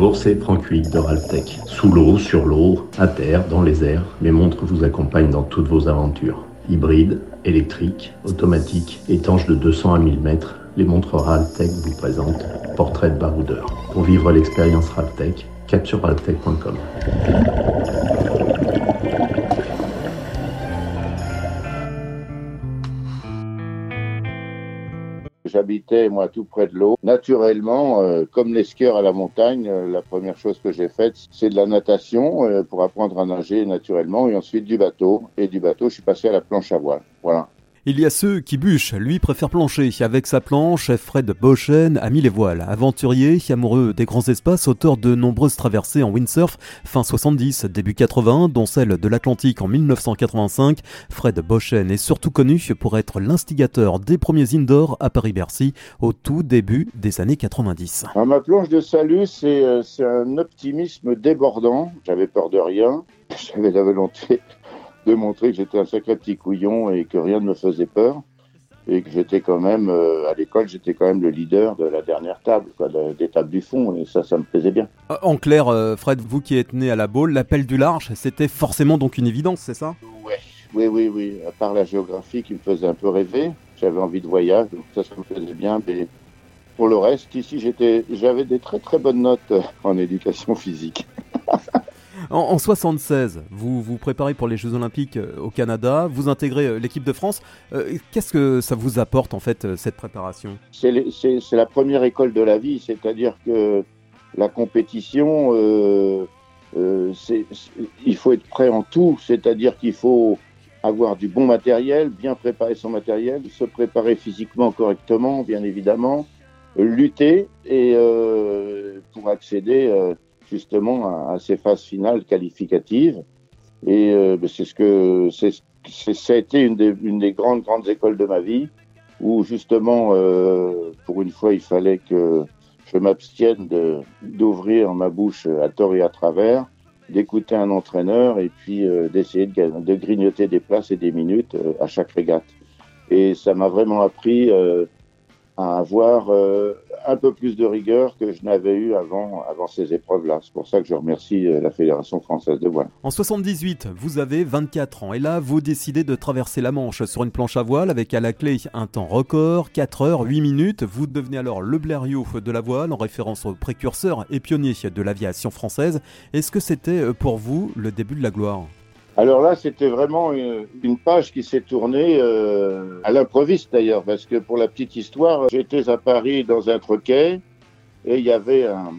Bonjour, c'est Franck Huyghe de Raltech. Sous l'eau, sur l'eau, à terre, dans les airs, mes montres vous accompagnent dans toutes vos aventures. Hybrides, électriques, automatiques, étanches de 200 à 1000 mètres, les montres Raltech vous présentent Portrait de baroudeur. Pour vivre l'expérience Raltech, cap sur raltech.com. J'habitais, moi, tout près de l'eau. Naturellement, euh, comme les skieurs à la montagne, euh, la première chose que j'ai faite, c'est de la natation euh, pour apprendre à nager naturellement et ensuite du bateau. Et du bateau, je suis passé à la planche à voile. Voilà. Il y a ceux qui bûchent, lui préfère plancher. Avec sa planche, Fred Boschen a mis les voiles. Aventurier, amoureux des grands espaces, auteur de nombreuses traversées en windsurf, fin 70, début 80, dont celle de l'Atlantique en 1985, Fred Boschen est surtout connu pour être l'instigateur des premiers indoors à Paris-Bercy au tout début des années 90. À ma planche de salut, c'est euh, un optimisme débordant. J'avais peur de rien. J'avais la volonté de montrer que j'étais un sacré petit couillon et que rien ne me faisait peur. Et que j'étais quand même, euh, à l'école, j'étais quand même le leader de la dernière table, quoi, des tables du fond, et ça, ça me plaisait bien. Euh, en clair, euh, Fred, vous qui êtes né à la Baule, l'appel du large, c'était forcément donc une évidence, c'est ça? Ouais. Oui, oui, oui. À part la géographie qui me faisait un peu rêver, j'avais envie de voyage, donc ça, ça me faisait bien. Mais pour le reste, ici, j'étais, j'avais des très très bonnes notes en éducation physique. En, 76, vous vous préparez pour les Jeux Olympiques euh, au Canada, vous intégrez euh, l'équipe de France. Euh, qu'est-ce que ça vous apporte en fait cette préparation? C'est la première école de la vie, c'est-à-dire que la compétition, il faut être prêt en tout, c'est-à-dire qu'il faut avoir du bon matériel, bien préparer son matériel, se préparer physiquement correctement, bien évidemment, lutter et pour accéder justement à, ces phases finales qualificatives. Et euh, ben, c'est ce que c'est, ça a été une des, une des grandes grandes écoles de ma vie où justement euh, pour une fois il fallait que je m'abstienne d'ouvrir ma bouche à tort et à travers, d'écouter un entraîneur et puis euh, d'essayer de, de, grignoter des places et des minutes à chaque régate. Et ça m'a vraiment appris à avoir un peu plus de rigueur que je n'avais eu avant, avant ces épreuves-là. C'est pour ça que je remercie euh, la Fédération française de voile. En 78, vous avez 24 ans et là, vous décidez de traverser la Manche sur une planche à voile avec à la clé un temps record, 4 heures, 8 minutes. Vous devenez alors le Blériot de la voile en référence au précurseur et pionnier de l'aviation française. Est-ce que c'était euh, pour vous le début de la gloire? Alors là, c'était vraiment une, page qui s'est tournée euh, à l'improviste d'ailleurs, parce que pour la petite histoire, j'étais à Paris dans un troquet et il y avait un,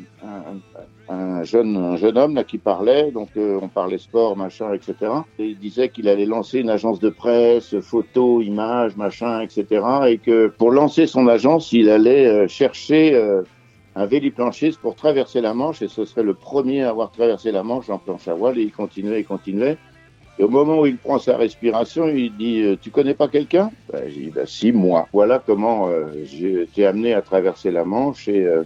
un, jeune, un jeune homme là qui parlait, donc euh, on parlait sport, machin, etc. Et il disait qu'il allait lancer une agence de presse, photo, images, machin, etc. Et que pour lancer son agence, il allait euh, chercher un véliplanchiste pour traverser la Manche et ce serait le premier à avoir traversé la Manche en planche à voile et il continuait et continuait. Et au moment où il prend sa respiration, il dit euh, Tu connais pas quelqu'un? Ben, J'ai dit ben, Si, moi. Voilà comment euh, j'ai été amené à traverser la Manche et, euh,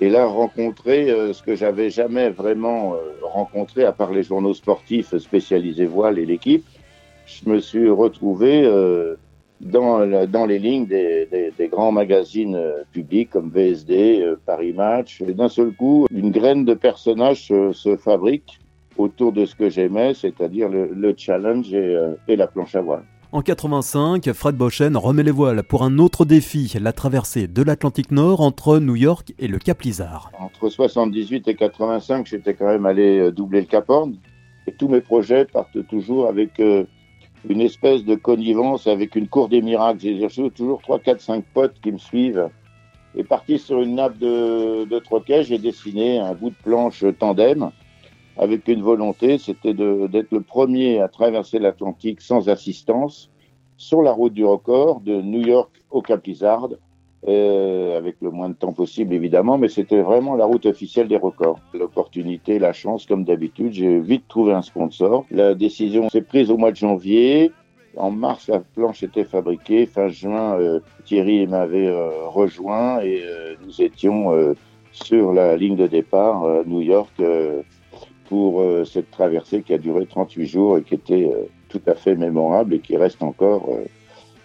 et là rencontrer ce que j'avais jamais vraiment rencontré, à part les journaux sportifs spécialisés voile et l'équipe. Je me suis retrouvé dans, dans les lignes des, des, des grands magazines publics comme VSD, Paris Match. Et d'un seul coup, une graine de personnages se fabrique autour de ce que j'aimais, c'est-à-dire le, challenge euh, et, la planche à voile. En 85, Fred Boschen remet les voiles pour un autre défi, la traversée de l'Atlantique Nord entre New York et le Cap Lizard. Entre 78 et 85, j'étais quand même allé euh, doubler le Cap Horn. Et tous mes projets partent toujours avec euh, une espèce de connivence, avec une cour des miracles. J'ai toujours 3, 4, 5 potes qui me suivent. Et parti sur une nappe de, de troquet, j'ai dessiné un bout de planche tandem avec une volonté, c'était d'être le premier à traverser l'Atlantique sans assistance sur la route du record de New York au Cap Lizard, euh, avec le moins de temps possible évidemment, mais c'était vraiment la route officielle des records. L'opportunité, la chance, comme d'habitude, j'ai vite trouvé un sponsor. La décision s'est prise au mois de janvier. En mars, la planche était fabriquée. Fin juin, euh, Thierry m'avait euh, rejoint et nous étions sur la ligne de départ New York pour euh, cette traversée qui a duré 38 jours et qui était euh, tout à fait mémorable et qui reste encore euh,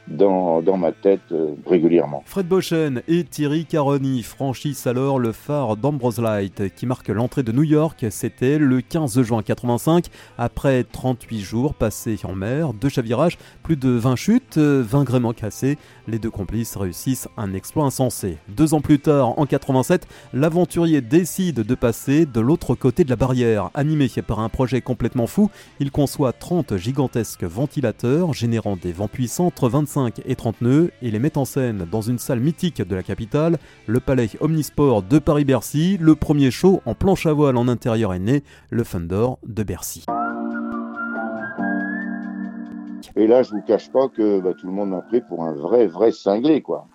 dans, dans ma tête régulièrement. Fred Boschen et Thierry Caroni franchissent alors le phare d'Ambrose Light qui marque l'entrée de New York. C'était le 15 juin 85. Après 38 jours passés en mer, deux chavirages, plus de 20 chutes, 20 gréements cassés, les deux complices réussissent un exploit insensé. Deux ans plus tard, en 87, l'aventurier décide de passer de l'autre côté de la barrière. Animé par un projet complètement fou, il conçoit 30 gigantesques ventilateurs générant des vents puissants entre 25 et 30 nœuds et les met en scène dans une salle mythique de la capitale, le palais Omnisport de Paris-Bercy. Le premier show en planche à voile en intérieur est né, le Thunder de Bercy. Et là, je vous cache pas que bah, tout le monde m'a pris pour un vrai, vrai cinglé, quoi.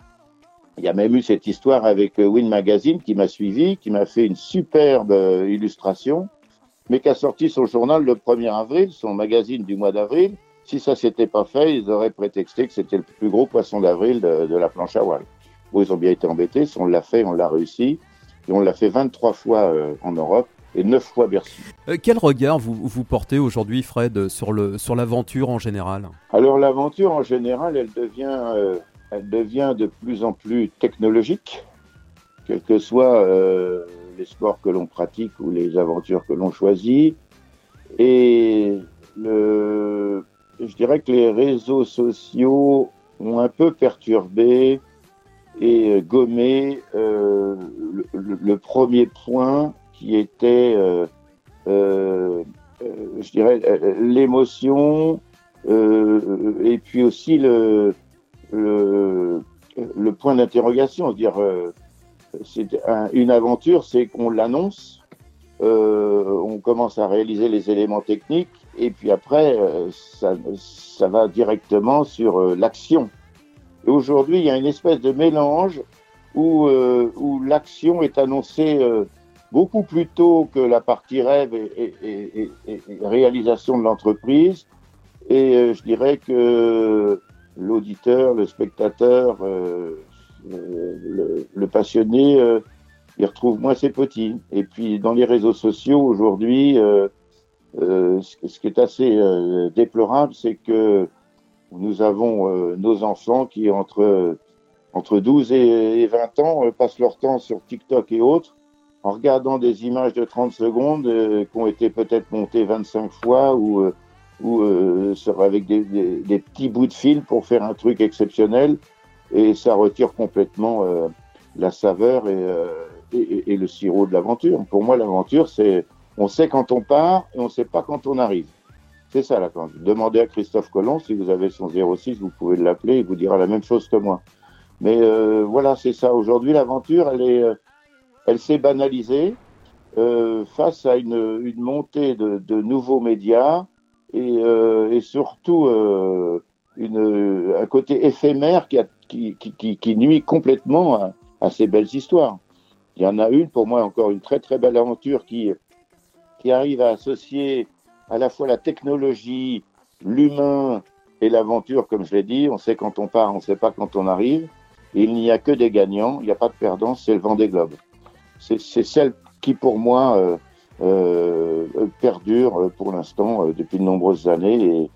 Il y a même eu cette histoire avec euh, Win Magazine qui m'a suivi, qui m'a fait une superbe euh, illustration, mais qui a sorti son journal le 1er avril, son magazine du mois d'avril. Si ça s'était pas fait, ils auraient prétexté que c'était le plus gros poisson d'avril de, la planche à voile. Ils ont bien été embêtés. On l'a fait, on l'a réussi. Et on l'a fait 23 fois euh, en Europe et 9 fois Bercy. Euh, quel regard vous, vous portez aujourd'hui, Fred, sur, l'aventure en général? Alors l'aventure en général, elle devient, euh, elle devient de plus en plus technologique, quels que soient euh, les sports que l'on pratique ou les aventures que l'on choisit. Et le, je dirais que les réseaux sociaux ont un peu perturbé et gommé le, le, premier point qui était, euh, euh, euh, je dirais, l'émotion et puis aussi le, le, point d'interrogation. dire, c'est une aventure, c'est qu'on l'annonce, on commence à réaliser les éléments techniques et puis après, ça, ça va directement sur l'action. Aujourd'hui, il y a une espèce de mélange où, où l'action est annoncée beaucoup plus tôt que la partie rêve et, réalisation de l'entreprise. Et euh, je dirais que l'auditeur, le spectateur, euh, le, le, passionné, euh, il retrouve moins ses petits. Et puis dans les réseaux sociaux aujourd'hui, ce qui est assez déplorable, c'est que nous avons nos enfants qui entre entre 12 et 20 ans passent leur temps sur TikTok et autres en regardant des images de 30 secondes euh, qui ont été peut-être montées 25 fois ou, euh, ou euh, avec des, des, des, petits bouts de fil pour faire un truc exceptionnel et ça retire complètement euh, la saveur et, et, et, le sirop de l'aventure. Pour moi, l'aventure, c'est on sait quand on part et on sait pas quand on arrive. C'est ça, là, quand demandez à Christophe Colomb, si vous avez son 06, vous pouvez l'appeler, il vous dira la même chose que moi. Mais voilà, c'est ça. Aujourd'hui, l'aventure, elle est elle s'est banalisée euh, face à une, une montée de, de, nouveaux médias et, euh, et surtout euh, une, un côté éphémère qui, a, qui, qui, qui, nuit complètement à, à, ces belles histoires. Il y en a une, pour moi, encore une très très belle aventure qui, qui arrive à associer à la fois la technologie, l'humain et l'aventure, comme je l'ai dit. On sait quand on part, on ne sait pas quand on arrive. Il n'y a que des gagnants, il n'y a pas de perdants, c'est le vent des globes c'est celle qui, pour moi, euh, euh, perdure pour l'instant euh, depuis de nombreuses années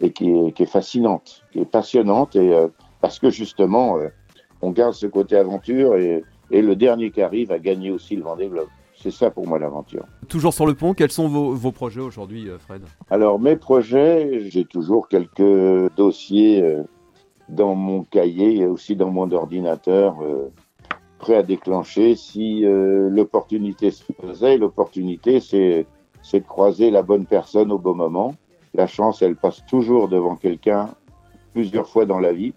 et, et qui, est, qui, est, fascinante, qui est passionnante, et parce que justement, on garde ce côté aventure et, et, le dernier qui arrive a gagné aussi le Vendée Globe. C'est ça pour moi l'aventure. Toujours sur le pont, quels sont vos, vos projets aujourd'hui, Fred? Alors mes projets, j'ai toujours quelques dossiers dans mon cahier et aussi dans mon ordinateur prêt à déclencher si euh, l'opportunité se faisait. L'opportunité, c'est de croiser la bonne personne au bon moment. La chance, elle passe toujours devant quelqu'un plusieurs fois dans la vie.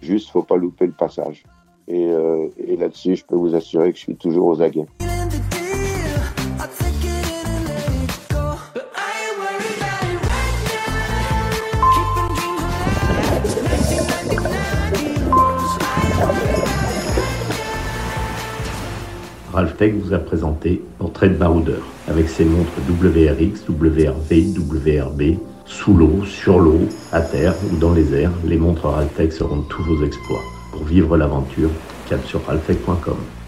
Juste, faut pas louper le passage. Et, euh, et là-dessus, je peux vous assurer que je suis toujours aux aguets. Ralphtech vous a présenté Portrait de baroudeur avec ses montres WRX, WRV, WRB, sous l'eau, sur l'eau, à terre ou dans les airs. Les montres Ralphtech seront tous vos exploits. Pour vivre l'aventure, cap sur ralphtech.com.